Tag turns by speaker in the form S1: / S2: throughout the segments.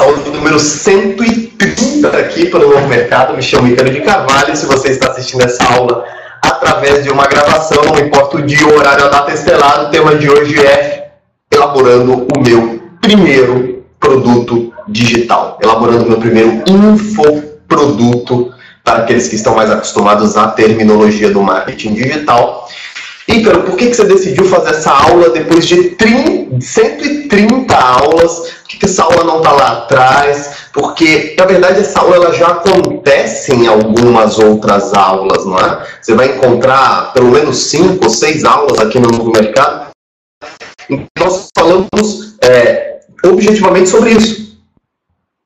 S1: saúde número 130 aqui para o Novo Mercado. Me chamo Ícaro de Carvalho. Se você está assistindo essa aula através de uma gravação, não importa o dia, o horário, a data estelar, o tema de hoje é elaborando o meu primeiro produto digital. Elaborando o meu primeiro infoproduto para aqueles que estão mais acostumados à terminologia do marketing digital. Ícaro, por que, que você decidiu fazer essa aula depois de 30, 130 aulas? Por que, que essa aula não está lá atrás? Porque, na verdade, essa aula ela já acontece em algumas outras aulas, não é? Você vai encontrar pelo menos 5 ou 6 aulas aqui no Novo Mercado. Então, nós falamos é, objetivamente sobre isso.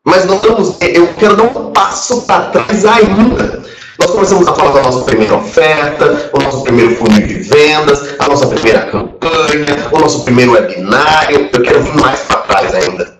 S1: Mas não estamos, eu quero dar um passo para trás ainda. Nós começamos a falar da nossa primeira oferta, o nosso primeiro funil de vendas, a nossa primeira campanha, o nosso primeiro webinário. Eu quero vir mais para trás ainda.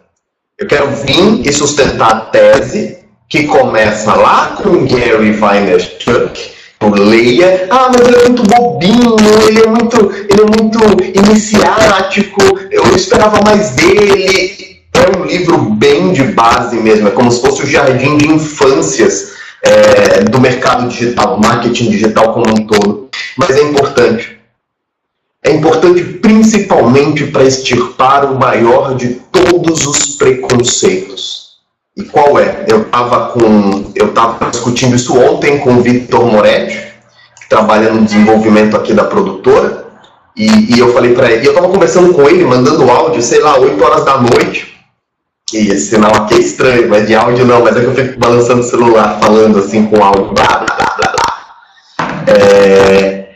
S1: Eu quero vir e sustentar a tese que começa lá com Gary Vaynerchuk, leia, ah, mas ele é muito bobinho, ele é muito, ele é muito iniciático, eu esperava mais dele. É um livro bem de base mesmo, é como se fosse o jardim de infâncias é, do mercado digital, marketing digital como um todo. Mas é importante. É importante principalmente para extirpar o maior de todos os preconceitos. E qual é? Eu estava com, eu estava discutindo isso ontem com o Victor Moretti, que trabalha no desenvolvimento aqui da produtora, e, e eu falei para ele, eu estava conversando com ele, mandando áudio, sei lá, 8 horas da noite, e esse sinal aqui é estranho, mas de áudio não, mas é que eu fico balançando o celular, falando assim com áudio, blá, blá, blá, blá, blá. É...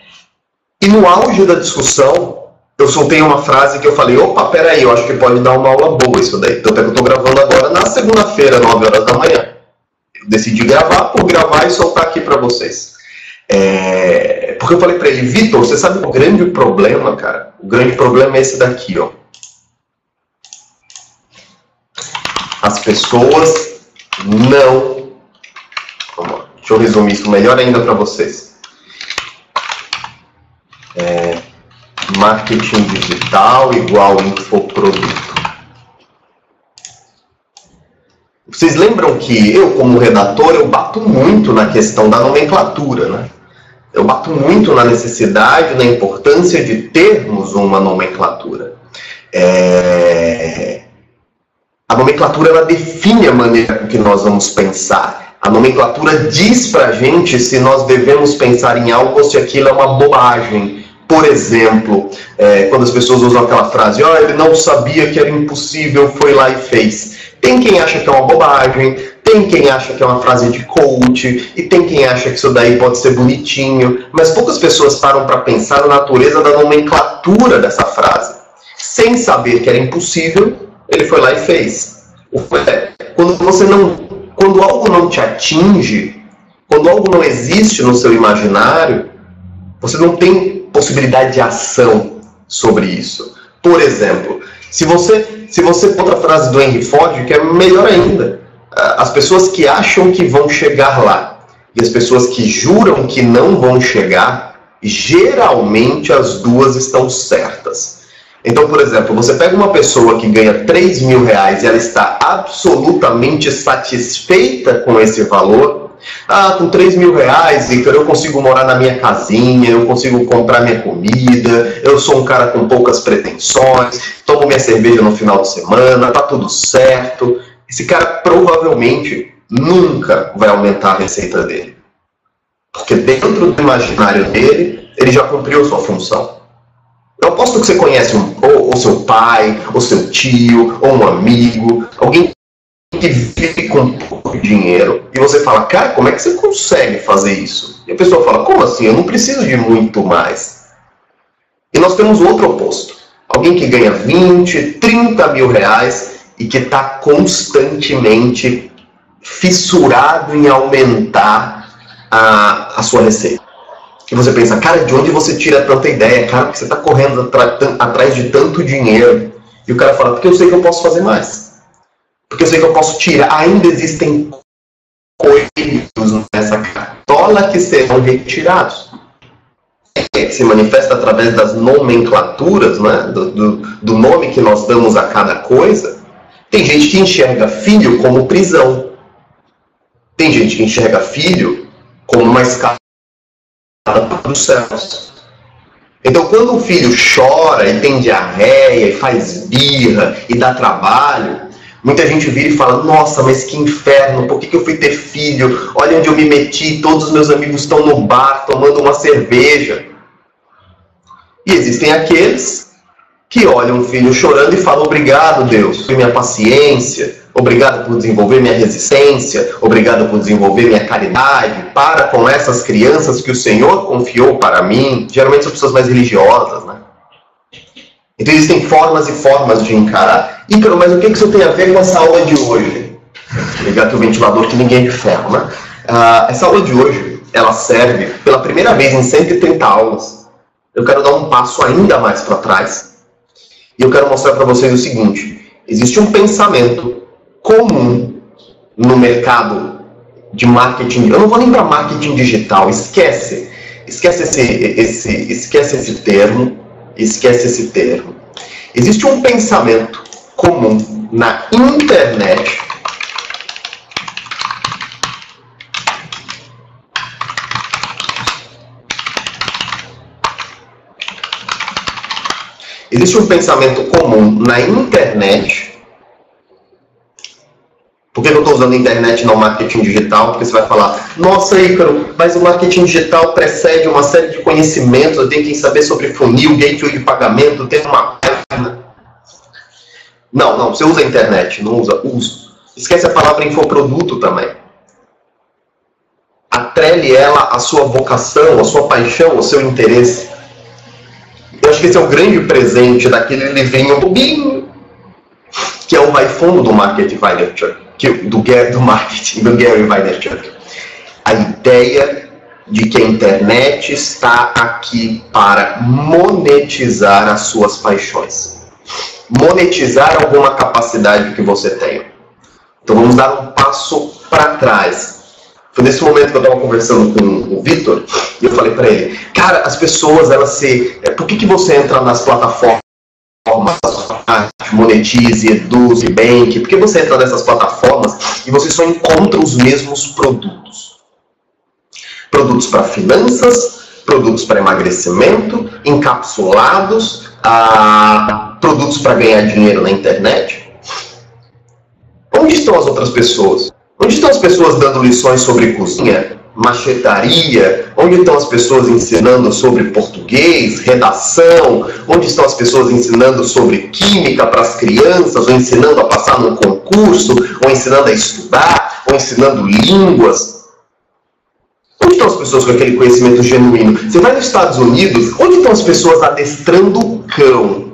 S1: E no auge da discussão, eu soltei uma frase que eu falei, opa, peraí, eu acho que pode dar uma aula boa isso daí. Tanto é que eu estou gravando agora na segunda-feira, 9 horas da manhã. Eu decidi gravar por gravar e soltar aqui para vocês. É... Porque eu falei para ele, Vitor, você sabe o grande problema, cara? O grande problema é esse daqui, ó. As pessoas não. Vamos lá, deixa eu resumir isso melhor ainda para vocês. É, marketing digital igual infoproduto. Vocês lembram que eu, como redator, eu bato muito na questão da nomenclatura, né? Eu bato muito na necessidade, na importância de termos uma nomenclatura. É... A nomenclatura ela define a maneira com que nós vamos pensar. A nomenclatura diz para gente se nós devemos pensar em algo ou se aquilo é uma bobagem. Por exemplo, é, quando as pessoas usam aquela frase, oh, ele não sabia que era impossível, foi lá e fez. Tem quem acha que é uma bobagem, tem quem acha que é uma frase de coach, e tem quem acha que isso daí pode ser bonitinho, mas poucas pessoas param para pensar na natureza da nomenclatura dessa frase. Sem saber que era impossível, ele foi lá e fez. Quando você não, quando algo não te atinge, quando algo não existe no seu imaginário, você não tem possibilidade de ação sobre isso. Por exemplo, se você se você outra frase do Henry Ford, que é melhor ainda, as pessoas que acham que vão chegar lá e as pessoas que juram que não vão chegar, geralmente as duas estão certas. Então, por exemplo, você pega uma pessoa que ganha 3 mil reais e ela está absolutamente satisfeita com esse valor. Ah, com 3 mil reais, Victor, eu consigo morar na minha casinha, eu consigo comprar minha comida, eu sou um cara com poucas pretensões, tomo minha cerveja no final de semana, tá tudo certo. Esse cara provavelmente nunca vai aumentar a receita dele. Porque dentro do imaginário dele, ele já cumpriu sua função. Eu aposto que você conhece um, ou, ou seu pai, ou seu tio, ou um amigo, alguém que vive com pouco dinheiro, e você fala, cara, como é que você consegue fazer isso? E a pessoa fala, como assim? Eu não preciso de muito mais. E nós temos outro oposto. Alguém que ganha 20, 30 mil reais e que está constantemente fissurado em aumentar a, a sua receita que você pensa, cara, de onde você tira tanta ideia? Cara, porque você está correndo atrás de tanto dinheiro. E o cara fala, porque eu sei que eu posso fazer mais. Porque eu sei que eu posso tirar. Ainda existem coelhos nessa cartola que serão retirados. É, se manifesta através das nomenclaturas, né? do, do, do nome que nós damos a cada coisa. Tem gente que enxerga filho como prisão. Tem gente que enxerga filho como uma escada para os céus. Então, quando o filho chora e tem diarreia, e faz birra e dá trabalho, muita gente vira e fala: Nossa, mas que inferno, por que, que eu fui ter filho? Olha onde eu me meti, todos os meus amigos estão no bar tomando uma cerveja. E existem aqueles que olham o filho chorando e falam: Obrigado, Deus, por minha paciência, obrigado por desenvolver minha resistência, obrigado por desenvolver minha caridade para com essas crianças que o Senhor confiou para mim. Geralmente são pessoas mais religiosas, né? Então existem formas e formas de encarar. Ícaro, mas o que isso tem a ver com essa aula de hoje? Ligar o ventilador que ninguém é de ferro, né? Essa aula de hoje, ela serve pela primeira vez em 130 aulas. Eu quero dar um passo ainda mais para trás. E eu quero mostrar para vocês o seguinte: existe um pensamento comum no mercado de marketing. Eu não vou nem para marketing digital, esquece. Esquece esse, esse, esquece esse termo esquece esse termo. Existe um pensamento comum na internet Existe um pensamento comum na internet. Por que eu estou usando a internet não marketing digital? Porque você vai falar, nossa, Ícaro, mas o marketing digital precede uma série de conhecimentos, eu tenho que saber sobre funil, gateway de pagamento, tem uma página. Não, não, você usa a internet, não usa, uso. Esquece a palavra infoproduto também. Atrele ela à sua vocação, à sua paixão, ao seu interesse. Eu acho que esse é o grande presente daquele livrinho bobinho, que é o vai fundo do Market Vaynerchuk, que do, do marketing, do Gary Vaynerchuk. A ideia de que a internet está aqui para monetizar as suas paixões. Monetizar alguma capacidade que você tenha. Então vamos dar um passo para trás foi nesse momento que eu estava conversando com o Vitor e eu falei para ele, cara, as pessoas, elas se. É, por que, que você entra nas plataformas monetize, eduze, bank? Por que você entra nessas plataformas e você só encontra os mesmos produtos? Produtos para finanças, produtos para emagrecimento, encapsulados, ah, produtos para ganhar dinheiro na internet. Onde estão as outras pessoas? Onde estão as pessoas dando lições sobre cozinha, machetaria? Onde estão as pessoas ensinando sobre português, redação? Onde estão as pessoas ensinando sobre química para as crianças, ou ensinando a passar num concurso, ou ensinando a estudar, ou ensinando línguas? Onde estão as pessoas com aquele conhecimento genuíno? Você vai nos Estados Unidos, onde estão as pessoas adestrando o cão?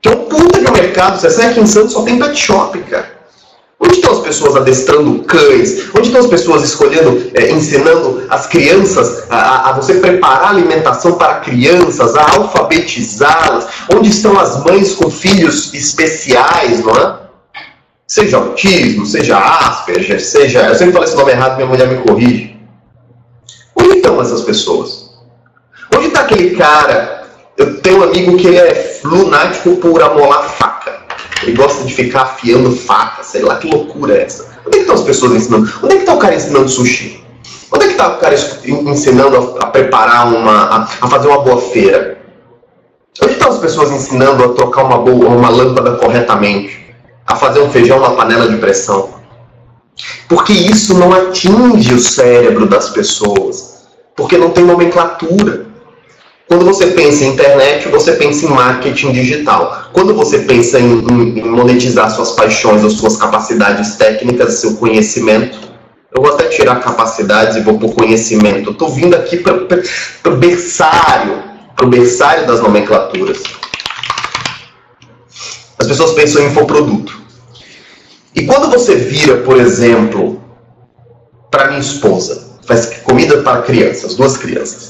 S1: Que é um puta de mercado, você sai aqui em Santos só tem pet shop, cara. Onde estão as pessoas adestrando cães? Onde estão as pessoas escolhendo, é, ensinando as crianças a, a, você preparar alimentação para crianças, a alfabetizá-las? Onde estão as mães com filhos especiais, não é? Seja autismo, seja Asperger, seja. Eu sempre falo esse nome errado, minha mulher me corrige. Onde estão essas pessoas? Onde está aquele cara? Eu tenho um amigo que ele é lunático por amolar faca. Ele gosta de ficar afiando faca, sei lá que loucura é essa. Onde é que estão as pessoas ensinando? Onde é que está o cara ensinando sushi? Onde é que está o cara ensinando a, preparar uma. A, fazer uma boa feira? Onde estão as pessoas ensinando a trocar uma, boa, uma lâmpada corretamente? A fazer um feijão na panela de pressão? Porque isso não atinge o cérebro das pessoas. Porque não tem nomenclatura. Quando você pensa em internet, você pensa em marketing digital. Quando você pensa em, em monetizar suas paixões ou suas capacidades técnicas, seu conhecimento, eu vou até tirar capacidades e vou por conhecimento. Estou vindo aqui para o berçário, para o berçário das nomenclaturas. As pessoas pensam em infoproduto. E quando você vira, por exemplo, para minha esposa, faz comida para crianças, duas crianças.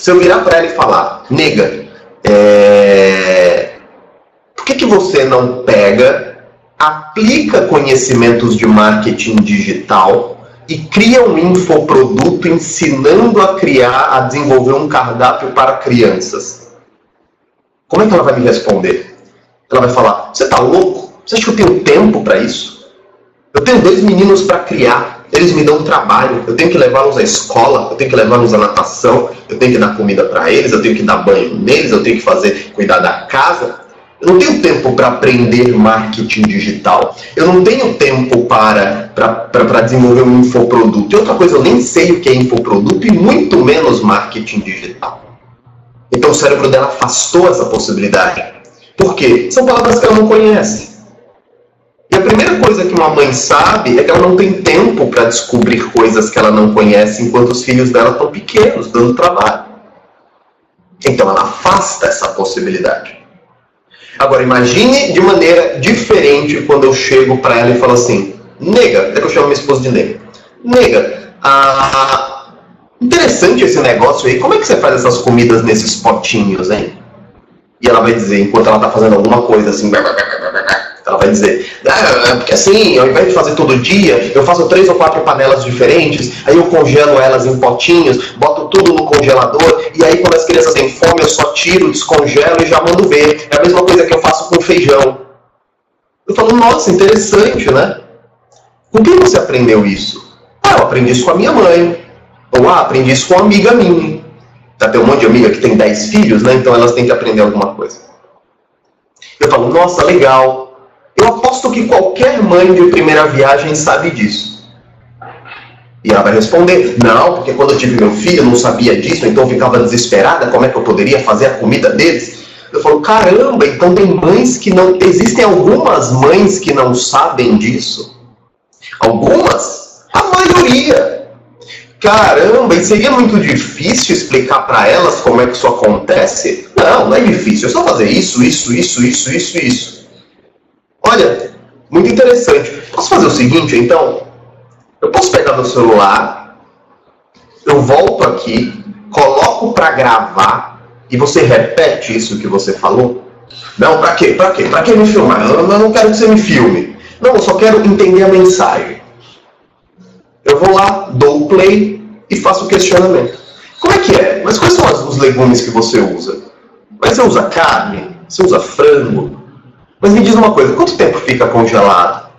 S1: Se eu virar para ela e falar, nega, é... por que, que você não pega, aplica conhecimentos de marketing digital e cria um infoproduto ensinando a criar, a desenvolver um cardápio para crianças? Como é que ela vai me responder? Ela vai falar, você está louco? Você acha que eu tenho tempo para isso? Eu tenho dois meninos para criar, eles me dão trabalho, eu tenho que levá-los à escola, eu tenho que levá-los à natação, eu tenho que dar comida para eles, eu tenho que dar banho neles, eu tenho que fazer, cuidar da casa. Eu não tenho tempo para aprender marketing digital. Eu não tenho tempo para, para, para desenvolver um infoproduto. E outra coisa, eu nem sei o que é infoproduto e muito menos marketing digital. Então o cérebro dela afastou essa possibilidade. Por quê? São palavras que ela não conhece. A primeira coisa que uma mãe sabe é que ela não tem tempo para descobrir coisas que ela não conhece enquanto os filhos dela estão pequenos, dando trabalho. Então ela afasta essa possibilidade. Agora imagine de maneira diferente quando eu chego para ela e falo assim: nega, até que eu chamo minha esposa de nega. Nega, ah, interessante esse negócio aí. Como é que você faz essas comidas nesses potinhos, hein? E ela vai dizer, enquanto ela está fazendo alguma coisa assim, ela vai dizer, ah, porque assim, ao invés de fazer todo dia, eu faço três ou quatro panelas diferentes, aí eu congelo elas em potinhos, boto tudo no congelador, e aí quando as crianças têm fome, eu só tiro, descongelo e já mando ver. É a mesma coisa que eu faço com feijão. Eu falo, nossa, interessante, né? Com quem você aprendeu isso? Ah, eu aprendi isso com a minha mãe. Ou ah, aprendi isso com uma amiga minha. Já tem um monte de amiga que tem 10 filhos, né? Então elas têm que aprender alguma coisa. Eu falo, nossa, legal. Eu aposto que qualquer mãe de primeira viagem sabe disso. E ela vai responder: Não, porque quando eu tive meu filho eu não sabia disso, então eu ficava desesperada. Como é que eu poderia fazer a comida deles? Eu falo: Caramba, então tem mães que não. Existem algumas mães que não sabem disso? Algumas? A maioria. Caramba, e seria muito difícil explicar para elas como é que isso acontece? Não, não é difícil. É só fazer isso, isso, isso, isso, isso, isso. Olha, muito interessante. Posso fazer o seguinte, então? Eu posso pegar meu celular, eu volto aqui, coloco para gravar e você repete isso que você falou? Não, para quê? Para quê? Para que me filmar? Eu não quero que você me filme. Não, eu só quero entender a mensagem. Eu vou lá, dou o play e faço o questionamento. Como é que é? Mas quais são os legumes que você usa? Mas você usa carne? Você usa frango? Mas me diz uma coisa, quanto tempo fica congelado?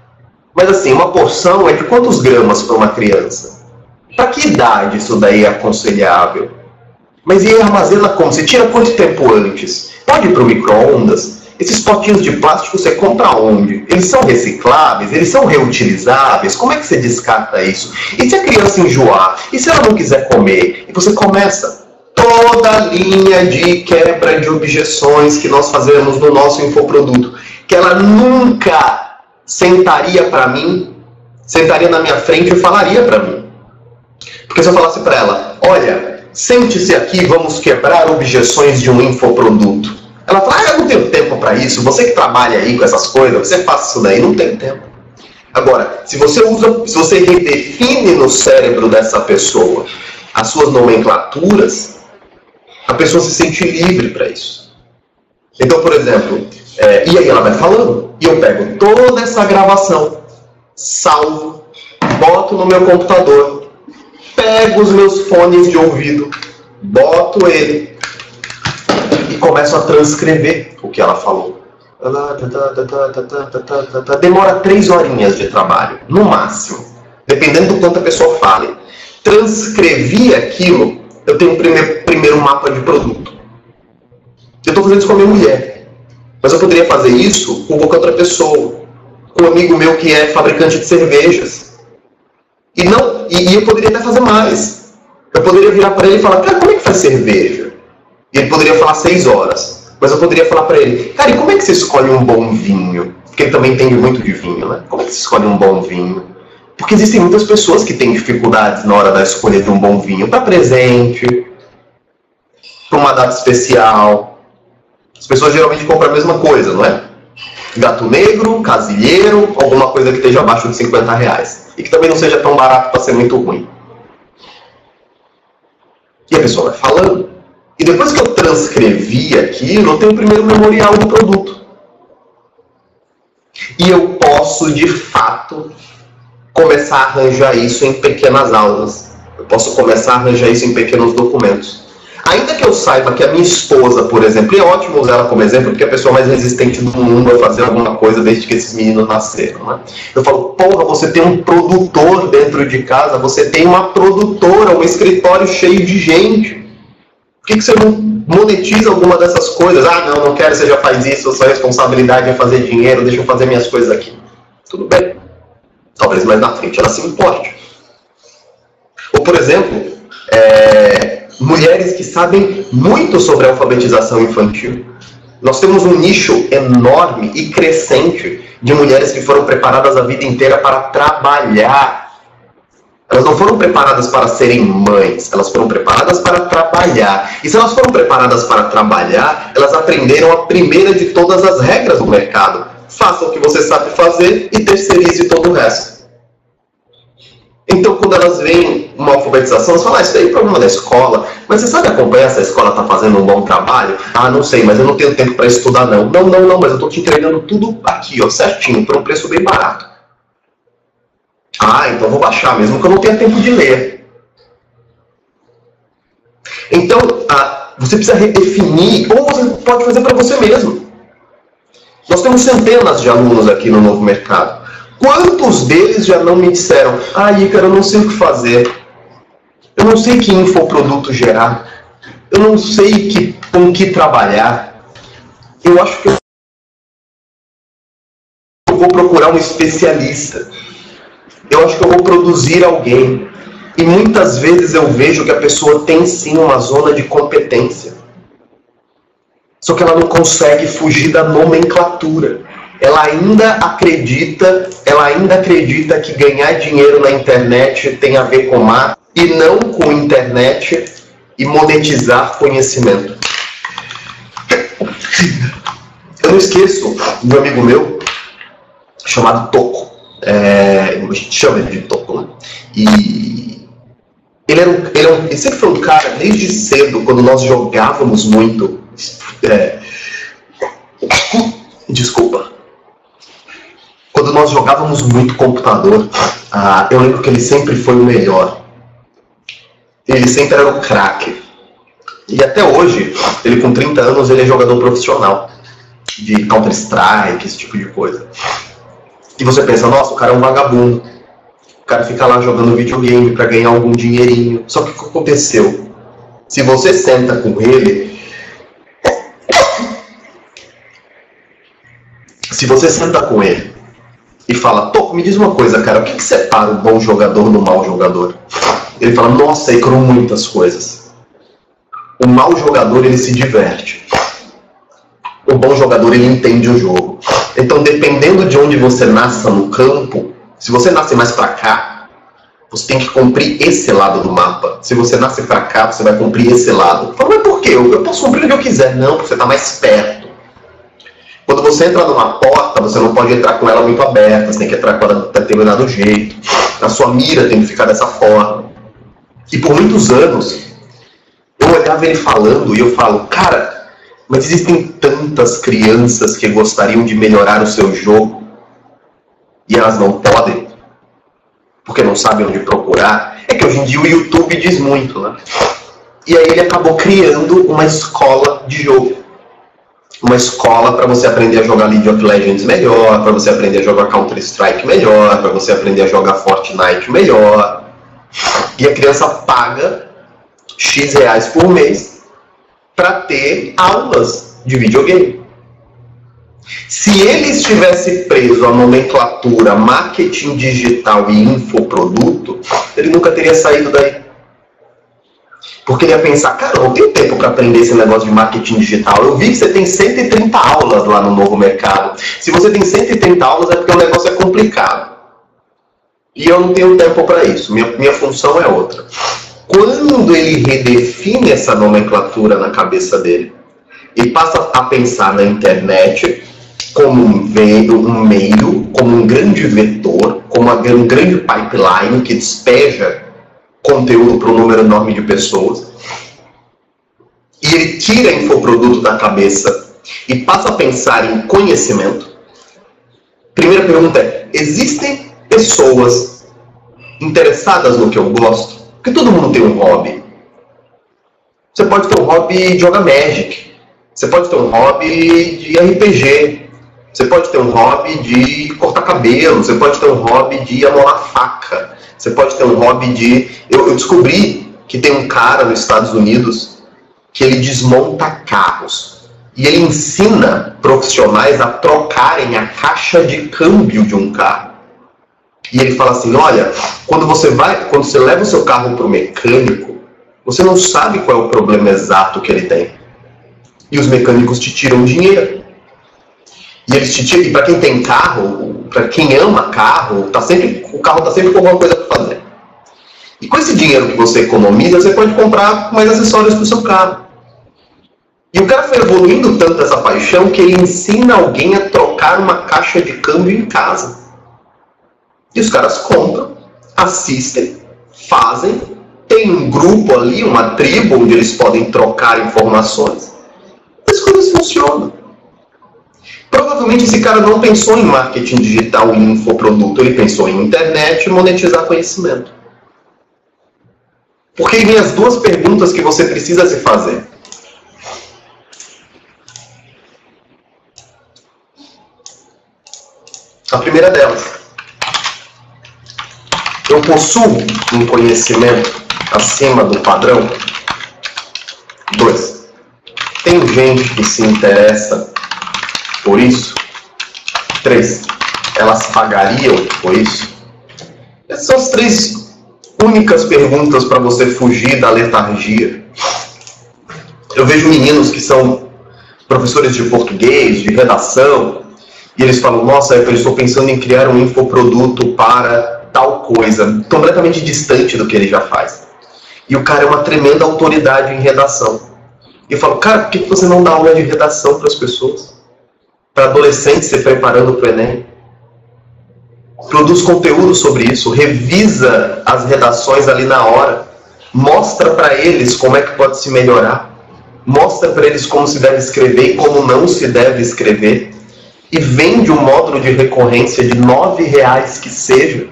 S1: Mas assim, uma porção é de quantos gramas para uma criança? Para que idade isso daí é aconselhável? Mas e armazena como? Você tira quanto tempo antes? Pode ir para o micro-ondas? Esses potinhos de plástico você compra onde? Eles são recicláveis? Eles são reutilizáveis? Como é que você descarta isso? E se a criança enjoar? E se ela não quiser comer? E você começa toda a linha de quebra de objeções que nós fazemos no nosso infoproduto que ela nunca sentaria para mim, sentaria na minha frente e falaria para mim. Porque se eu falasse para ela, olha, sente-se aqui, vamos quebrar objeções de um infoproduto. Ela fala, ah, eu não tenho tempo para isso, você que trabalha aí com essas coisas, você faz isso daí, não tem tempo. Agora, se você usa, se você redefine no cérebro dessa pessoa as suas nomenclaturas, a pessoa se sente livre para isso. Então, por exemplo, é, e aí ela vai falando, e eu pego toda essa gravação, salvo, boto no meu computador, pego os meus fones de ouvido, boto ele e começo a transcrever o que ela falou. Demora três horinhas de trabalho, no máximo, dependendo do quanto a pessoa fale. Transcrevi aquilo, eu tenho um primeiro, primeiro mapa de produto. Eu estou fazendo isso com a minha mulher. Mas eu poderia fazer isso com qualquer outra pessoa, com um amigo meu que é fabricante de cervejas. E não, e, e eu poderia até fazer mais. Eu poderia virar para ele e falar, cara, como é que faz cerveja? E ele poderia falar seis horas. Mas eu poderia falar para ele, cara, e como é que você escolhe um bom vinho? Porque ele também entende muito de vinho, né? Como é que você escolhe um bom vinho? Porque existem muitas pessoas que têm dificuldades na hora da escolha de um bom vinho para presente, para uma data especial, pessoas geralmente compram a mesma coisa, não é? Gato negro, casilheiro, alguma coisa que esteja abaixo de 50 reais. E que também não seja tão barato para ser muito ruim. E a pessoa vai falando. E depois que eu transcrevi aquilo, eu tenho o primeiro memorial do produto. E eu posso, de fato, começar a arranjar isso em pequenas aulas. Eu posso começar a arranjar isso em pequenos documentos. Ainda que eu saiba que a minha esposa, por exemplo, e é ótimo usar ela como exemplo, porque é a pessoa mais resistente do mundo a fazer alguma coisa desde que esses meninos nasceram. Né? Eu falo, porra, você tem um produtor dentro de casa, você tem uma produtora, um escritório cheio de gente. Por que, que você não monetiza alguma dessas coisas? Ah, não, não quero, você já faz isso, sua responsabilidade é fazer dinheiro, deixa eu fazer minhas coisas aqui. Tudo bem. Talvez mais na frente ela se importe. Ou, por exemplo, é, mulheres que sabem muito sobre alfabetização infantil. Nós temos um nicho enorme e crescente de mulheres que foram preparadas a vida inteira para trabalhar. Elas não foram preparadas para serem mães, elas foram preparadas para trabalhar. E se elas foram preparadas para trabalhar, elas aprenderam a primeira de todas as regras do mercado. Faça o que você sabe fazer e terceirize todo o resto. Então, quando elas veem uma alfabetização, elas falam, ah, isso daí é problema da escola. Mas você sabe acompanhar se a escola está fazendo um bom trabalho? Ah, não sei, mas eu não tenho tempo para estudar, não. Não, não, não, mas eu estou te entregando tudo aqui, ó, certinho, por um preço bem barato. Ah, então vou baixar, mesmo que eu não tenha tempo de ler. Então, você precisa redefinir, ou você pode fazer para você mesmo. Nós temos centenas de alunos aqui no novo mercado. Quantos deles já não me disseram, ah, Ícaro, eu não sei o que fazer. Eu não sei que infoproduto gerar. Eu não sei que, com que trabalhar. Eu acho que eu vou procurar um especialista. Eu acho que eu vou produzir alguém. E muitas vezes eu vejo que a pessoa tem sim uma zona de competência. Só que ela não consegue fugir da nomenclatura ela ainda acredita, ela ainda acredita que ganhar dinheiro na internet tem a ver com mar e não com internet e monetizar conhecimento. Eu não esqueço um amigo meu chamado Toco. É, a gente chama ele de Toco, né? E ele, era um, ele, era um, ele sempre foi um cara, desde cedo, quando nós jogávamos muito. É, desculpa quando nós jogávamos muito computador, ah, eu lembro que ele sempre foi o melhor. Ele sempre era o craque. E até hoje, ele com 30 anos, ele é jogador profissional de Counter-Strike, esse tipo de coisa. E você pensa, nossa, o cara é um vagabundo. O cara fica lá jogando videogame para ganhar algum dinheirinho. Só que o que aconteceu? Se você senta com ele, se você senta com ele e fala, Toco, me diz uma coisa, cara, o que, que separa o bom jogador do mau jogador? Ele fala, nossa, aí criou muitas coisas. O mau jogador, ele se diverte. O bom jogador, ele entende o jogo. Então, dependendo de onde você nasça no campo, se você nasce mais para cá, você tem que cumprir esse lado do mapa. Se você nasce para cá, você vai cumprir esse lado. Fala, mas por quê? Eu, eu posso cumprir onde eu quiser. Não, porque você está mais perto. Quando você entra numa porta, você não pode entrar com ela muito aberta, você tem que entrar com ela de determinado jeito. A sua mira tem que ficar dessa forma. E por muitos anos, eu olhava ele falando e eu falo, cara, mas existem tantas crianças que gostariam de melhorar o seu jogo e elas não podem, porque não sabem onde procurar. É que hoje em dia o YouTube diz muito, né? E aí ele acabou criando uma escola de jogo uma escola para você aprender a jogar League of Legends melhor, para você aprender a jogar Counter Strike melhor, para você aprender a jogar Fortnite melhor. E a criança paga X reais por mês para ter aulas de videogame. Se ele estivesse preso à nomenclatura marketing digital e infoproduto, ele nunca teria saído daí. Porque ele ia pensar, cara, eu não tenho tempo para aprender esse negócio de marketing digital. Eu vi que você tem 130 aulas lá no novo mercado. Se você tem 130 aulas é porque o negócio é complicado. E eu não tenho tempo para isso. Minha, minha função é outra. Quando ele redefine essa nomenclatura na cabeça dele e passa a pensar na internet como um meio, um meio como um grande vetor, como um grande pipeline que despeja conteúdo para um número enorme de pessoas, e ele tira infoproduto da cabeça e passa a pensar em conhecimento, primeira pergunta é: existem pessoas interessadas no que eu gosto? Porque todo mundo tem um hobby. Você pode ter um hobby de jogar Magic. Você pode ter um hobby de RPG. Você pode ter um hobby de cortar cabelo. Você pode ter um hobby de amolar faca. Você pode ter um hobby de. Eu, eu descobri que tem um cara nos Estados Unidos que ele desmonta carros. E ele ensina profissionais a trocarem a caixa de câmbio de um carro. E ele fala assim: olha, quando você vai, quando você leva o seu carro para o mecânico, você não sabe qual é o problema exato que ele tem. E os mecânicos te tiram dinheiro. E eles te tiram, para quem tem carro, para quem ama carro, tá sempre, o carro está sempre com alguma coisa para fazer. E com esse dinheiro que você economiza, você pode comprar mais acessórios para o seu carro. E o cara foi evoluindo tanto essa paixão que ele ensina alguém a trocar uma caixa de câmbio em casa. E os caras compram, assistem, fazem, tem um grupo ali, uma tribo onde eles podem trocar informações. As coisas funcionam. Provavelmente esse cara não pensou em marketing digital e infoproduto, ele pensou em internet e monetizar conhecimento. Porque vem as duas perguntas que você precisa se fazer. A primeira delas, eu possuo um conhecimento acima do padrão? Dois, tem gente que se interessa por isso? Três, elas pagariam por isso? Essas são as três únicas perguntas para você fugir da letargia. Eu vejo meninos que são professores de português, de redação, e eles falam: Nossa, eu estou pensando em criar um infoproduto para tal coisa, completamente distante do que ele já faz. E o cara é uma tremenda autoridade em redação. E eu falo, cara, por que você não dá aula de redação para as pessoas? Para adolescentes se preparando para o Enem? Produz conteúdo sobre isso, revisa as redações ali na hora, mostra para eles como é que pode se melhorar, mostra para eles como se deve escrever e como não se deve escrever, e vende um módulo de recorrência de nove reais que seja,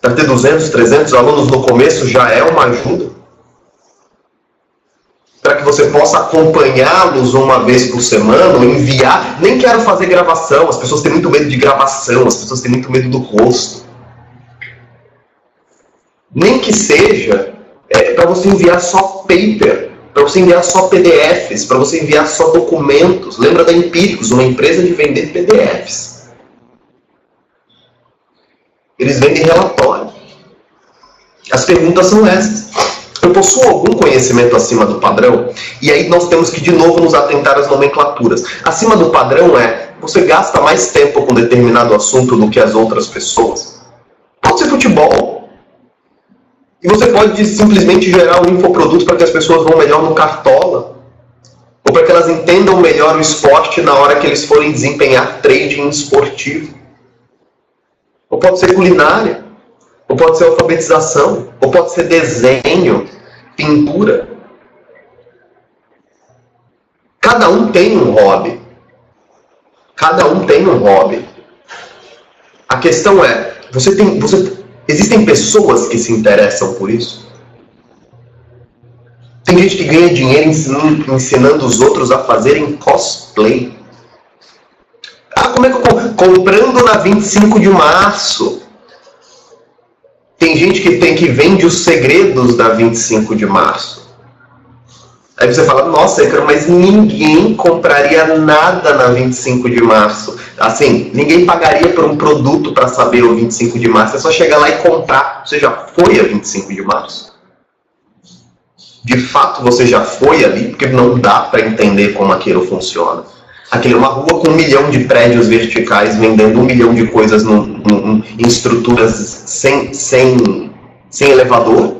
S1: para ter 200, 300 alunos no começo já é uma ajuda. Para que você possa acompanhá-los uma vez por semana, enviar. Nem quero fazer gravação, as pessoas têm muito medo de gravação, as pessoas têm muito medo do rosto. Nem que seja é, para você enviar só paper, para você enviar só PDFs, para você enviar só documentos. Lembra da Empíricos, uma empresa de vender PDFs. Eles vendem relatório. As perguntas são essas. Eu possuo algum conhecimento acima do padrão? E aí nós temos que de novo nos atentar às nomenclaturas. Acima do padrão é você gasta mais tempo com determinado assunto do que as outras pessoas. Pode ser futebol. E você pode simplesmente gerar um infoproduto para que as pessoas vão melhor no cartola. Ou para que elas entendam melhor o esporte na hora que eles forem desempenhar trading esportivo ou pode ser culinária, ou pode ser alfabetização, ou pode ser desenho, pintura. Cada um tem um hobby. Cada um tem um hobby. A questão é, você tem, você, existem pessoas que se interessam por isso? Tem gente que ganha dinheiro ensinando, ensinando os outros a fazerem cosplay. Ah, como é que eu comprando na 25 de março? Tem gente que tem que vende os segredos da 25 de março. Aí você fala, nossa, mas ninguém compraria nada na 25 de março. Assim, ninguém pagaria por um produto para saber o 25 de março. É só chegar lá e comprar. Você já foi a 25 de março. De fato, você já foi ali, porque não dá para entender como aquilo funciona. Aquilo é uma rua com um milhão de prédios verticais vendendo um milhão de coisas em estruturas sem, sem, sem elevador.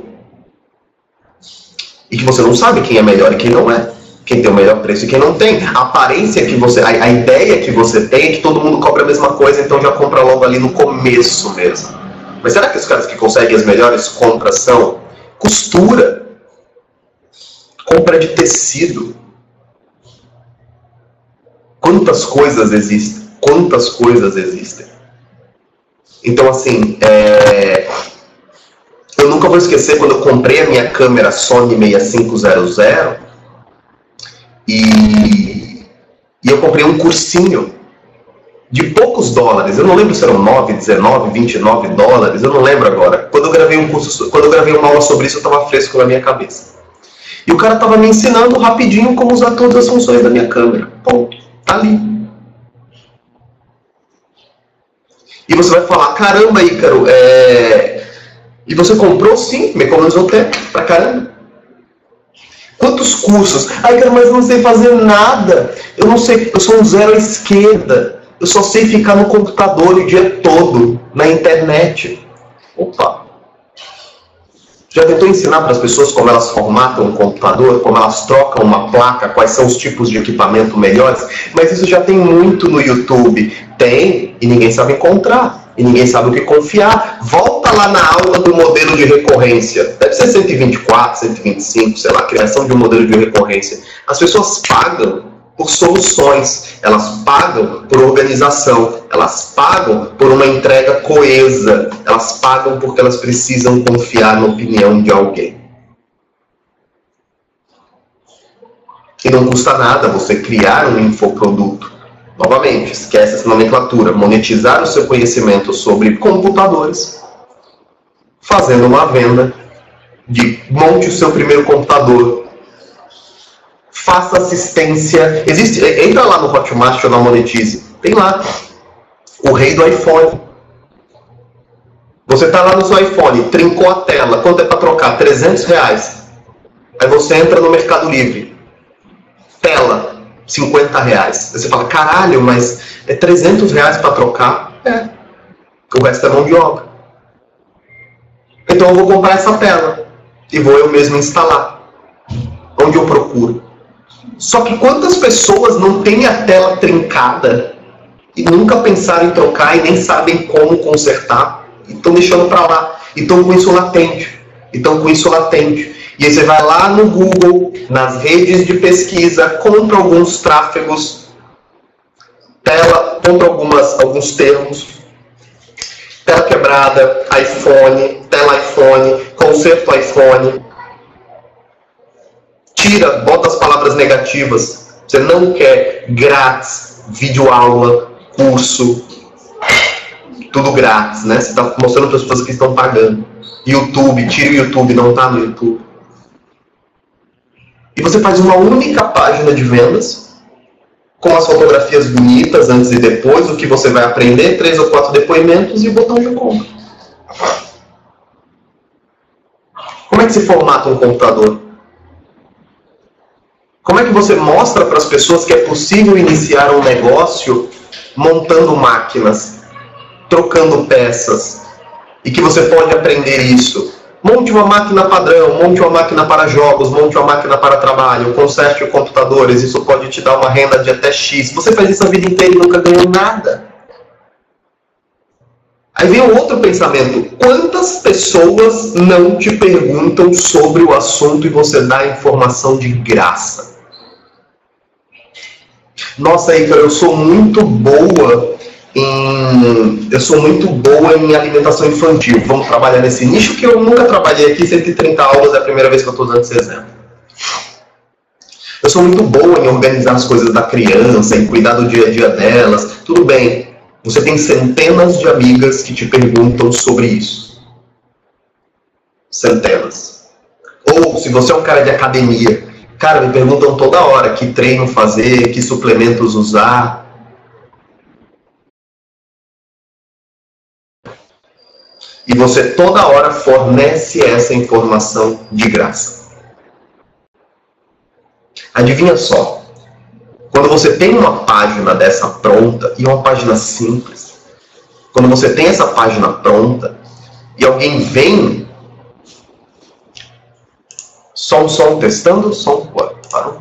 S1: E que você não sabe quem é melhor e quem não é. Quem tem o melhor preço e quem não tem. A aparência que você. A, a ideia que você tem é que todo mundo cobra a mesma coisa, então já compra logo ali no começo mesmo. Mas será que os caras que conseguem as melhores compras são costura, compra de tecido, Quantas coisas existem? Quantas coisas existem? Então, assim, é... Eu nunca vou esquecer quando eu comprei a minha câmera Sony 6500 e, e eu comprei um cursinho de poucos dólares. Eu não lembro se eram 9, 19, 29 dólares, eu não lembro agora. Quando eu gravei um curso, quando eu gravei uma aula sobre isso, eu estava fresco na minha cabeça. E o cara estava me ensinando rapidinho como usar todas as funções da minha câmera. Ponto. Tá ali. E você vai falar, caramba, Ícaro, é... e você comprou sim, me economizou tempo pra caramba. Quantos cursos? Ai, cara, mas eu não sei fazer nada. Eu não sei, eu sou um zero à esquerda. Eu só sei ficar no computador o dia todo, na internet. Opa! Já tentou ensinar para as pessoas como elas formatam um computador, como elas trocam uma placa, quais são os tipos de equipamento melhores? Mas isso já tem muito no YouTube. Tem e ninguém sabe encontrar. E ninguém sabe o que confiar. Volta lá na aula do modelo de recorrência. Deve ser 124, 125, sei lá, criação de um modelo de recorrência. As pessoas pagam por soluções, elas pagam por organização, elas pagam por uma entrega coesa, elas pagam porque elas precisam confiar na opinião de alguém. E não custa nada você criar um infoproduto. Novamente, esquece essa nomenclatura. Monetizar o seu conhecimento sobre computadores, fazendo uma venda de monte o seu primeiro computador, faça assistência. Existe, entra lá no Hotmart ou na Monetize. Tem lá o rei do iPhone. Você está lá no seu iPhone, trincou a tela. Quanto é para trocar? 300 reais. Aí você entra no Mercado Livre. Tela, 50 reais. Aí você fala, caralho, mas é 300 reais para trocar? É. O resto é mão de obra. Então eu vou comprar essa tela. E vou eu mesmo instalar. Onde eu procuro? Só que quantas pessoas não têm a tela trincada e nunca pensaram em trocar e nem sabem como consertar? E estão deixando para lá. E estão com isso latente, estão com isso latente. E aí você vai lá no Google, nas redes de pesquisa, compra alguns tráfegos, tela, compra algumas, alguns termos, tela quebrada, iPhone, tela iPhone, conserto iPhone, tira, bota as palavras negativas. Você não quer grátis, videoaula, curso, tudo grátis, né? Você está mostrando para as pessoas que estão pagando. YouTube, tira o YouTube, não está no YouTube. E você faz uma única página de vendas, com as fotografias bonitas antes e depois, o que você vai aprender, três ou quatro depoimentos e o botão de compra. Como é que se formata um computador? Como é que você mostra para as pessoas que é possível iniciar um negócio montando máquinas, trocando peças, e que você pode aprender isso? Monte uma máquina padrão, monte uma máquina para jogos, monte uma máquina para trabalho, conserte computadores, isso pode te dar uma renda de até X. Você faz isso a vida inteira e nunca ganhou nada. Aí vem um outro pensamento. Quantas pessoas não te perguntam sobre o assunto e você dá informação de graça? Nossa, Ícaro, eu sou muito boa em. Eu sou muito boa em alimentação infantil. Vamos trabalhar nesse nicho que eu nunca trabalhei aqui, 130 aulas é a primeira vez que eu estou usando esse exemplo. Eu sou muito boa em organizar as coisas da criança, em cuidar do dia a dia delas. Tudo bem. Você tem centenas de amigas que te perguntam sobre isso. Centenas. Ou se você é um cara de academia Cara, me perguntam toda hora que treino fazer, que suplementos usar. E você toda hora fornece essa informação de graça. Adivinha só, quando você tem uma página dessa pronta, e uma página simples, quando você tem essa página pronta, e alguém vem Som, som, testando, som, parou.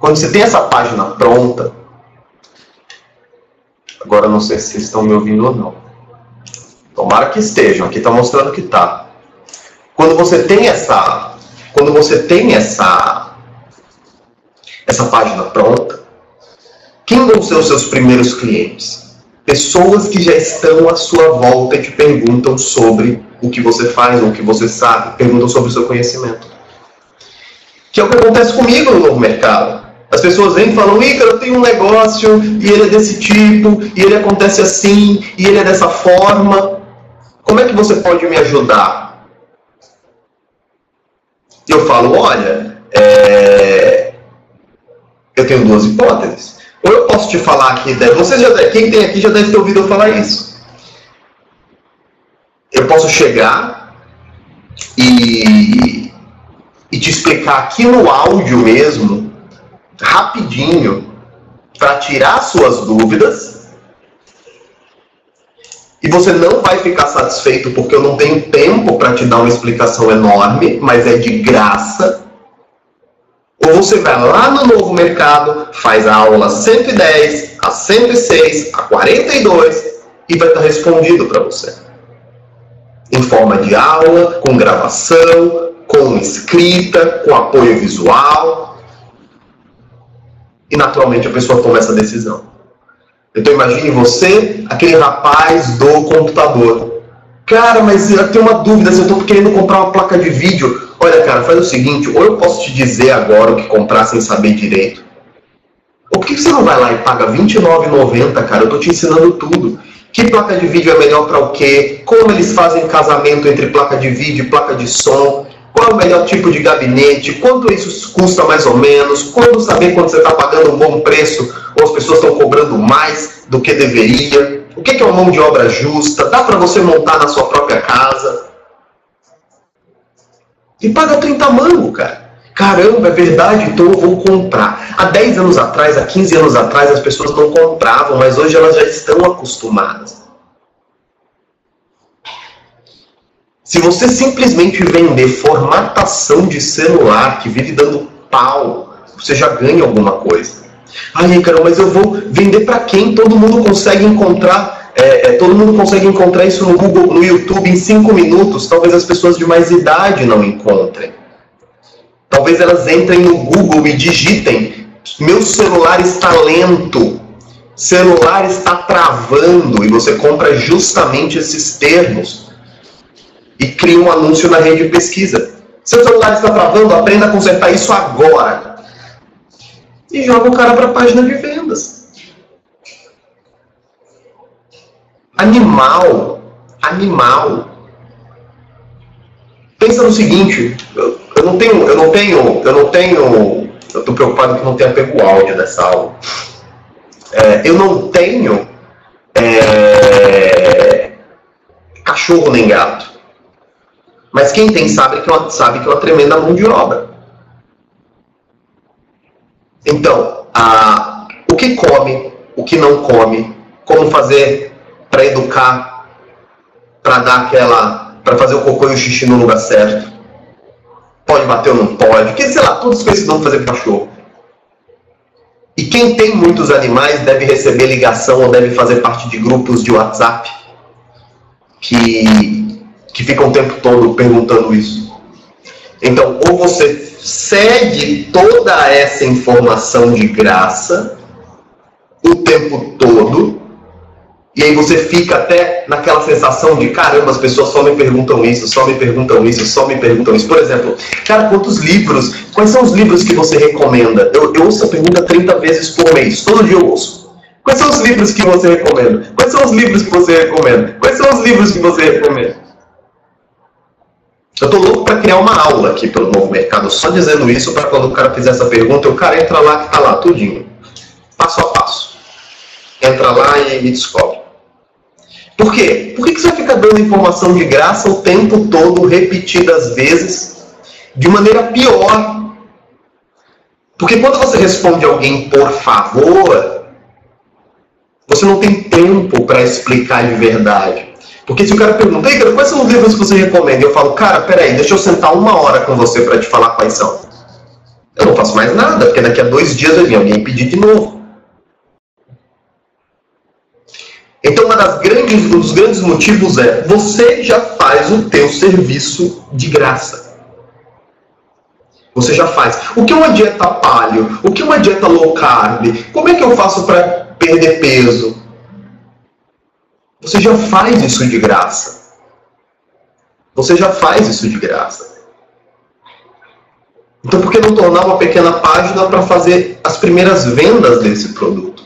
S1: Quando você tem essa página pronta, agora não sei se vocês estão me ouvindo ou não. Tomara que estejam, aqui está mostrando que está. Quando você tem essa, quando você tem essa, essa página pronta, quem vão ser os seus primeiros clientes? Pessoas que já estão à sua volta e te perguntam sobre o que você faz o que você sabe, perguntam sobre o seu conhecimento. Que é o que acontece comigo no novo mercado. As pessoas vêm e falam, Ícaro, eu tenho um negócio e ele é desse tipo, e ele acontece assim, e ele é dessa forma. Como é que você pode me ajudar? Eu falo, olha, é... eu tenho duas hipóteses. Ou eu posso te falar aqui, você já, quem tem aqui já deve ter ouvido eu falar isso. Eu posso chegar e, e te explicar aqui no áudio mesmo, rapidinho, para tirar suas dúvidas. E você não vai ficar satisfeito porque eu não tenho tempo para te dar uma explicação enorme, mas é de graça. Ou você vai lá no novo mercado, faz a aula 110, a 106, a 42 e vai estar respondido para você. Em forma de aula, com gravação, com escrita, com apoio visual. E naturalmente a pessoa toma essa decisão. Então imagine você, aquele rapaz do computador. Cara, mas eu tenho uma dúvida, se eu estou querendo comprar uma placa de vídeo, Olha, cara, faz o seguinte, ou eu posso te dizer agora o que comprar sem saber direito, ou por que você não vai lá e paga R$29,90, cara? Eu tô te ensinando tudo. Que placa de vídeo é melhor para o quê? Como eles fazem casamento entre placa de vídeo e placa de som? Qual é o melhor tipo de gabinete? Quanto isso custa mais ou menos? Quando saber quando você está pagando um bom preço ou as pessoas estão cobrando mais do que deveria? O que é uma mão de obra justa? Dá para você montar na sua própria casa? E paga 30 mango, cara. Caramba, é verdade, então eu vou comprar. Há 10 anos atrás, há 15 anos atrás, as pessoas não compravam, mas hoje elas já estão acostumadas. Se você simplesmente vender formatação de celular que vive dando pau, você já ganha alguma coisa. Ai, cara, mas eu vou vender para quem? Todo mundo consegue encontrar é, é, todo mundo consegue encontrar isso no Google, no YouTube em cinco minutos. Talvez as pessoas de mais idade não encontrem. Talvez elas entrem no Google e digitem: meu celular está lento, celular está travando, e você compra justamente esses termos e cria um anúncio na rede de pesquisa. Seu celular está travando, aprenda a consertar isso agora. E joga o cara para a página de vendas. Animal. Animal. Pensa no seguinte, eu, eu não tenho, eu não tenho, eu não tenho, eu estou preocupado que não tenha pego o áudio dessa aula. É, eu não tenho é, cachorro nem gato. Mas quem tem sabe que, uma, sabe que é uma tremenda mão de obra. Então, a, o que come, o que não come, como fazer para educar, para dar aquela, para fazer o cocô e o xixi no lugar certo. Pode bater ou não pode, que sei lá, todas as coisas que vão fazer com cachorro. E quem tem muitos animais deve receber ligação ou deve fazer parte de grupos de WhatsApp que, que ficam o tempo todo perguntando isso. Então, ou você cede toda essa informação de graça o tempo todo, e aí você fica até naquela sensação de caramba, as pessoas só me perguntam isso, só me perguntam isso, só me perguntam isso. Por exemplo, cara, quantos livros? Quais são os livros que você recomenda? Eu, eu ouço a pergunta 30 vezes por mês, todo dia eu ouço. Quais são os livros que você recomenda? Quais são os livros que você recomenda? Quais são os livros que você recomenda? Eu tô louco para criar uma aula aqui pelo novo mercado, só dizendo isso para quando o cara fizer essa pergunta, o cara entra lá que tá lá, tudinho. Passo a passo. Entra lá e descobre. Por quê? Por que você fica dando informação de graça o tempo todo, repetidas vezes, de maneira pior? Porque quando você responde alguém por favor, você não tem tempo para explicar de verdade. Porque se o cara pergunta, Ei, cara, quais são os livros que você recomenda? Eu falo, cara, peraí, deixa eu sentar uma hora com você para te falar quais são. Eu não faço mais nada, porque daqui a dois dias vai vir alguém pedir de novo. Então, grandes, um dos grandes motivos é você já faz o teu serviço de graça. Você já faz. O que é uma dieta paleo? O que é uma dieta low carb? Como é que eu faço para perder peso? Você já faz isso de graça. Você já faz isso de graça. Então, por que não tornar uma pequena página para fazer as primeiras vendas desse produto?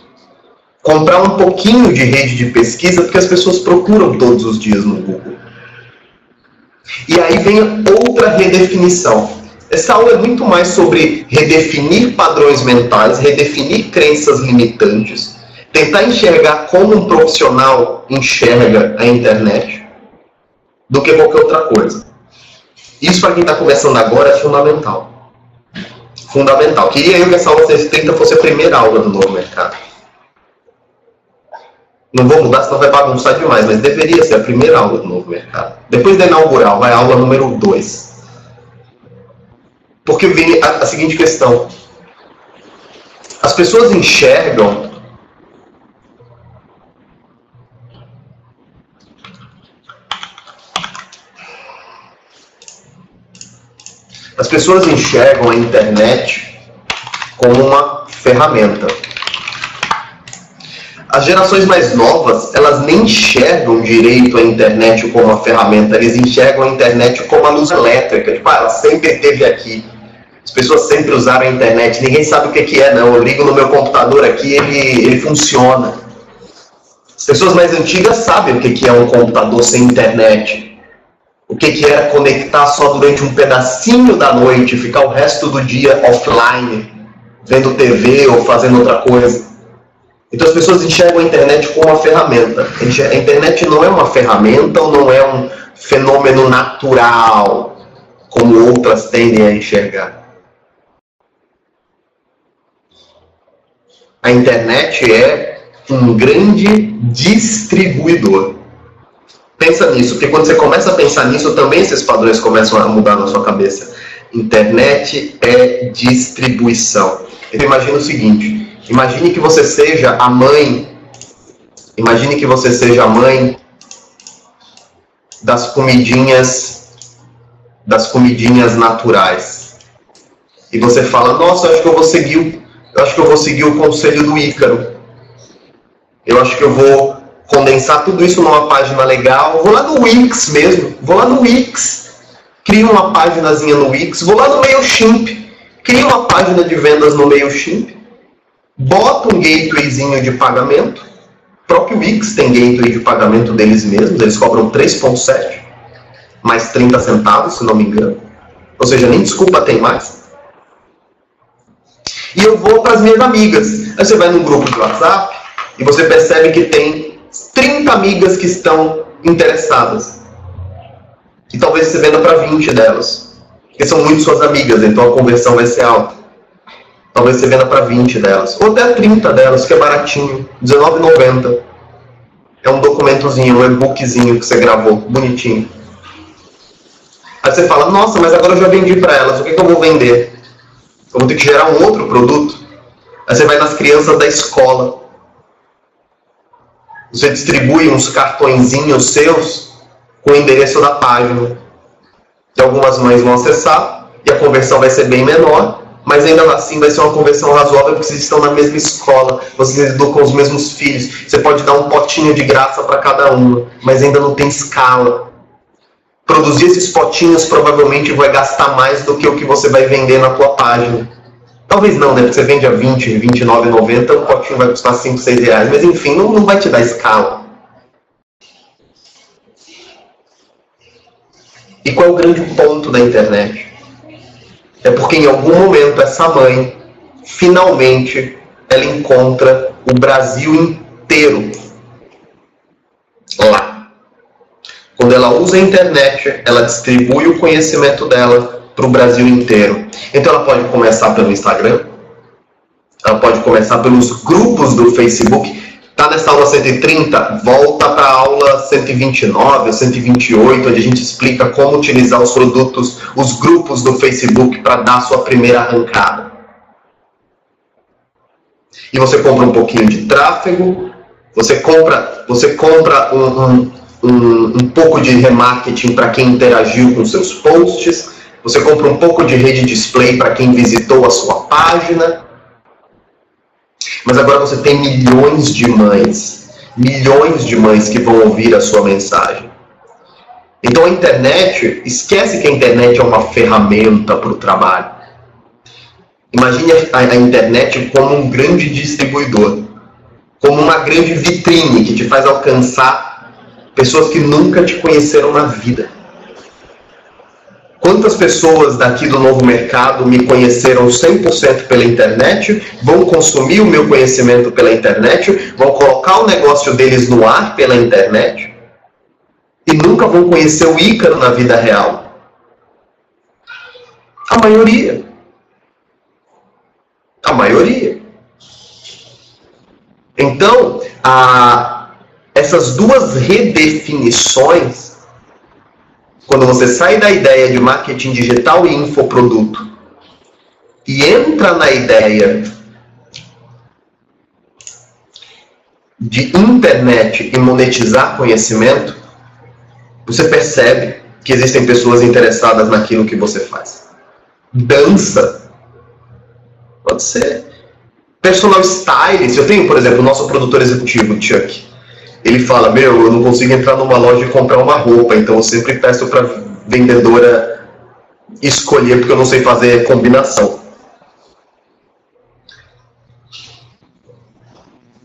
S1: Comprar um pouquinho de rede de pesquisa, porque as pessoas procuram todos os dias no Google. E aí vem outra redefinição. Essa aula é muito mais sobre redefinir padrões mentais, redefinir crenças limitantes, tentar enxergar como um profissional enxerga a internet, do que qualquer outra coisa. Isso para quem está começando agora é fundamental fundamental. Queria eu que essa aula 130 fosse a primeira aula do novo mercado. Não vou mudar, senão vai bagunçar demais, mas deveria ser a primeira aula do novo mercado. Depois da inaugural, vai a aula número 2. Porque vem a, a seguinte questão. As pessoas enxergam As pessoas enxergam a internet como uma ferramenta. As gerações mais novas, elas nem enxergam direito a internet como uma ferramenta, eles enxergam a internet como a luz elétrica. Tipo, ah, ela sempre esteve aqui. As pessoas sempre usaram a internet, ninguém sabe o que é, não. Eu ligo no meu computador aqui, ele, ele funciona. As pessoas mais antigas sabem o que é um computador sem internet o que, que era conectar só durante um pedacinho da noite, ficar o resto do dia offline, vendo TV ou fazendo outra coisa. Então as pessoas enxergam a internet como uma ferramenta. A internet não é uma ferramenta ou não é um fenômeno natural, como outras tendem a enxergar. A internet é um grande distribuidor. Pensa nisso, porque quando você começa a pensar nisso, também esses padrões começam a mudar na sua cabeça. Internet é distribuição. Então imagine o seguinte: imagine que você seja a mãe, imagine que você seja a mãe das comidinhas, das comidinhas naturais. E você fala: Nossa, acho que eu vou seguir, eu acho que eu vou seguir o conselho do Ícaro. Eu acho que eu vou condensar tudo isso numa página legal. Vou lá no Wix mesmo, vou lá no Wix, crio uma páginazinha no Wix, vou lá no MailChimp, crio uma página de vendas no MailChimp, boto um gatewayzinho de pagamento, o próprio Wix tem gateway de pagamento deles mesmos, eles cobram 3,7 mais 30 centavos, se não me engano. Ou seja, nem desculpa tem mais. E eu vou para as minhas amigas. Aí você vai num grupo de WhatsApp e você percebe que tem 30 amigas que estão interessadas. E talvez você venda para 20 delas. Porque são muito suas amigas, então a conversão vai ser alta. Talvez você venda para 20 delas. Ou até 30 delas, que é baratinho. R$19,90. É um documentozinho, um e-bookzinho que você gravou, bonitinho. Aí você fala, nossa, mas agora eu já vendi para elas, o que, que eu vou vender? Eu vou ter que gerar um outro produto? Aí você vai nas crianças da escola. Você distribui uns cartõezinhos seus com o endereço da página. Algumas mães vão acessar e a conversão vai ser bem menor, mas ainda assim vai ser uma conversão razoável porque vocês estão na mesma escola, vocês educam os mesmos filhos. Você pode dar um potinho de graça para cada uma, mas ainda não tem escala. Produzir esses potinhos provavelmente vai gastar mais do que o que você vai vender na tua página. Talvez não, né? Porque você vende a 20, 29,90, o potinho vai custar 5, 6 reais. Mas enfim, não, não vai te dar escala. E qual é o grande ponto da internet? É porque em algum momento essa mãe, finalmente, ela encontra o Brasil inteiro lá. Quando ela usa a internet, ela distribui o conhecimento dela para o Brasil inteiro. Então ela pode começar pelo Instagram, ela pode começar pelos grupos do Facebook. Tá nessa aula 130? Volta para a aula 129 128, onde a gente explica como utilizar os produtos, os grupos do Facebook para dar sua primeira arrancada. E você compra um pouquinho de tráfego, você compra, você compra um, um, um, um pouco de remarketing para quem interagiu com seus posts, você compra um pouco de rede display para quem visitou a sua página. Mas agora você tem milhões de mães, milhões de mães que vão ouvir a sua mensagem. Então a internet, esquece que a internet é uma ferramenta para o trabalho. Imagine a, a internet como um grande distribuidor, como uma grande vitrine que te faz alcançar pessoas que nunca te conheceram na vida. Quantas pessoas daqui do novo mercado me conheceram 100% pela internet, vão consumir o meu conhecimento pela internet, vão colocar o negócio deles no ar pela internet e nunca vão conhecer o Ícaro na vida real? A maioria. A maioria. Então, a, essas duas redefinições quando você sai da ideia de marketing digital e infoproduto e entra na ideia de internet e monetizar conhecimento, você percebe que existem pessoas interessadas naquilo que você faz. Dança. Pode ser. Personal stylist. Eu tenho, por exemplo, o nosso produtor executivo, Chuck ele fala: Meu, eu não consigo entrar numa loja e comprar uma roupa, então eu sempre peço para vendedora escolher, porque eu não sei fazer combinação.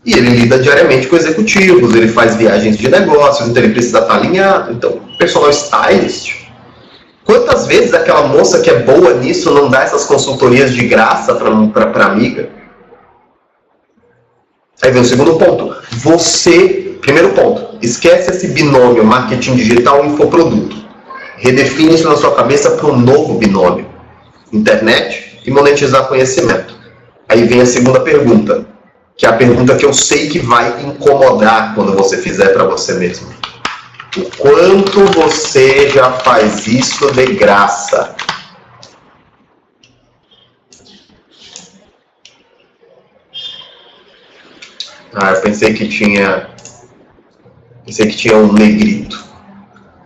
S1: E ele lida diariamente com executivos, ele faz viagens de negócios, então ele precisa estar alinhado. Então, personal stylist. Quantas vezes aquela moça que é boa nisso não dá essas consultorias de graça para amiga? Aí vem o segundo ponto. Você Primeiro ponto, esquece esse binômio marketing digital e infoproduto. Redefine isso na sua cabeça para um novo binômio. Internet e monetizar conhecimento. Aí vem a segunda pergunta, que é a pergunta que eu sei que vai incomodar quando você fizer para você mesmo. O quanto você já faz isso de graça? Ah, eu pensei que tinha Pensei que tinha um negrito.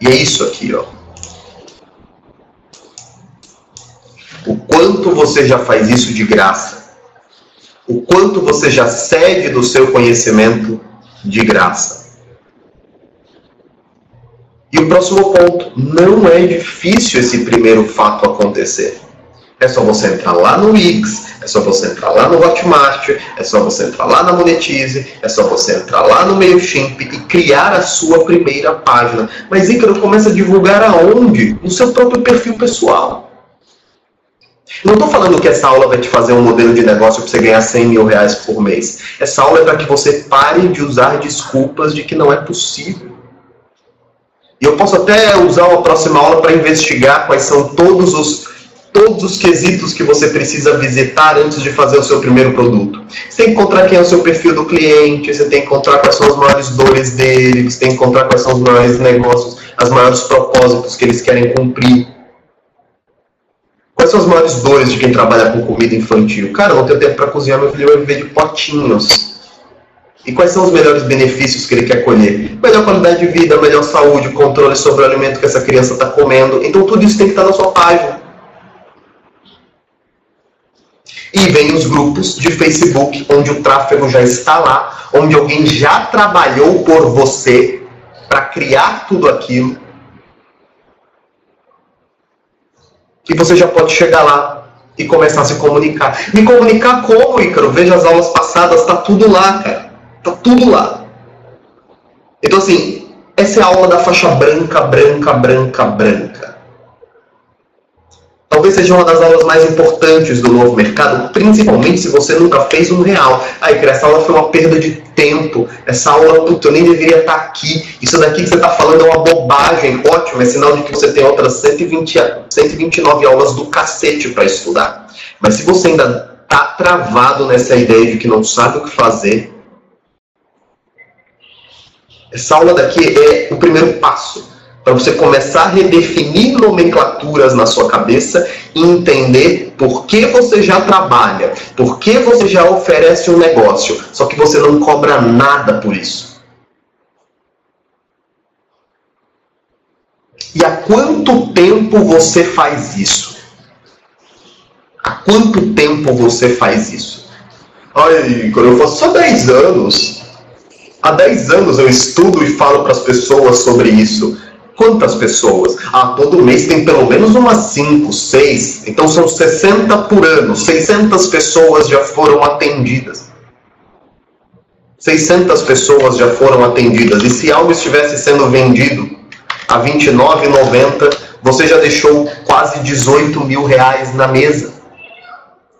S1: E é isso aqui, ó. O quanto você já faz isso de graça. O quanto você já cede do seu conhecimento de graça. E o próximo ponto, não é difícil esse primeiro fato acontecer. É só você entrar lá no Wix, é só você entrar lá no Hotmart, é só você entrar lá na Monetize, é só você entrar lá no MailChimp e criar a sua primeira página. Mas Ícaro começa a divulgar aonde? No seu próprio perfil pessoal. Não estou falando que essa aula vai te fazer um modelo de negócio para você ganhar 100 mil reais por mês. Essa aula é para que você pare de usar desculpas de que não é possível. E eu posso até usar uma próxima aula para investigar quais são todos os todos os quesitos que você precisa visitar antes de fazer o seu primeiro produto. Você tem que encontrar quem é o seu perfil do cliente, você tem que encontrar quais são as maiores dores dele, você tem que encontrar quais são os maiores negócios, as maiores propósitos que eles querem cumprir. Quais são as maiores dores de quem trabalha com comida infantil? Cara, não tenho tempo para cozinhar, meu filho vai viver de potinhos. E quais são os melhores benefícios que ele quer colher? Melhor qualidade de vida, melhor saúde, controle sobre o alimento que essa criança está comendo. Então tudo isso tem que estar na sua página. E vem os grupos de Facebook, onde o tráfego já está lá, onde alguém já trabalhou por você para criar tudo aquilo. E você já pode chegar lá e começar a se comunicar. Me comunicar como, Ícaro? Veja as aulas passadas, tá tudo lá, cara. Tá tudo lá. Então, assim, essa é a aula da faixa branca, branca, branca, branca talvez seja uma das aulas mais importantes do novo mercado, principalmente se você nunca fez um real. Aí, cara, essa aula foi uma perda de tempo. Essa aula, puta, eu nem deveria estar aqui. Isso daqui que você está falando é uma bobagem. Ótimo, é sinal de que você tem outras 120, 129 aulas do cacete para estudar. Mas se você ainda está travado nessa ideia de que não sabe o que fazer, essa aula daqui é o primeiro passo para você começar a redefinir nomenclaturas na sua cabeça e entender por que você já trabalha, por que você já oferece um negócio, só que você não cobra nada por isso. E há quanto tempo você faz isso? Há quanto tempo você faz isso? Ai, quando eu faço só 10 anos. Há 10 anos eu estudo e falo para as pessoas sobre isso Quantas pessoas? Ah, todo mês tem pelo menos umas 5, 6. Então são 60 por ano. 600 pessoas já foram atendidas. 600 pessoas já foram atendidas. E se algo estivesse sendo vendido a R$ 29,90, você já deixou quase 18 mil reais na mesa.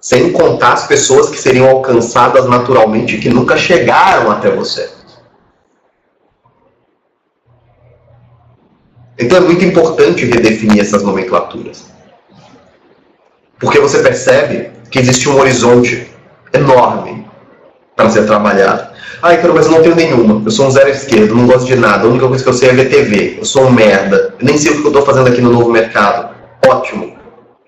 S1: Sem contar as pessoas que seriam alcançadas naturalmente que nunca chegaram até você. Então é muito importante redefinir essas nomenclaturas. Porque você percebe que existe um horizonte enorme para ser trabalhado. Ai, cara, mas eu não tenho nenhuma. Eu sou um zero esquerdo, não gosto de nada. A única coisa que eu sei é ver TV. Eu sou um merda. Eu nem sei o que eu estou fazendo aqui no novo mercado. Ótimo.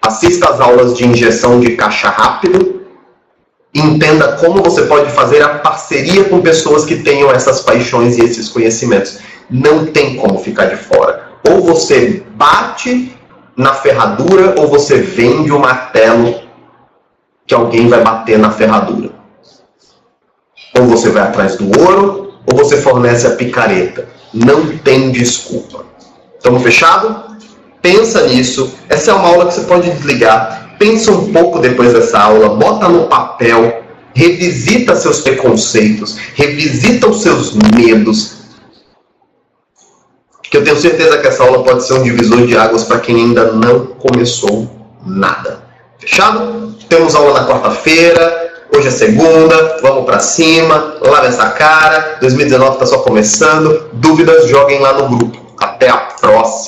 S1: Assista às aulas de injeção de caixa rápido. Entenda como você pode fazer a parceria com pessoas que tenham essas paixões e esses conhecimentos. Não tem como ficar de fora. Ou você bate na ferradura ou você vende o martelo que alguém vai bater na ferradura. Ou você vai atrás do ouro ou você fornece a picareta. Não tem desculpa. Estamos fechado? Pensa nisso. Essa é uma aula que você pode desligar. Pensa um pouco depois dessa aula, bota no papel, revisita seus preconceitos, revisita os seus medos, que eu tenho certeza que essa aula pode ser um divisor de águas para quem ainda não começou nada. Fechado? Temos aula na quarta-feira, hoje é segunda, vamos para cima, lava essa cara, 2019 está só começando. Dúvidas, joguem lá no grupo. Até a próxima!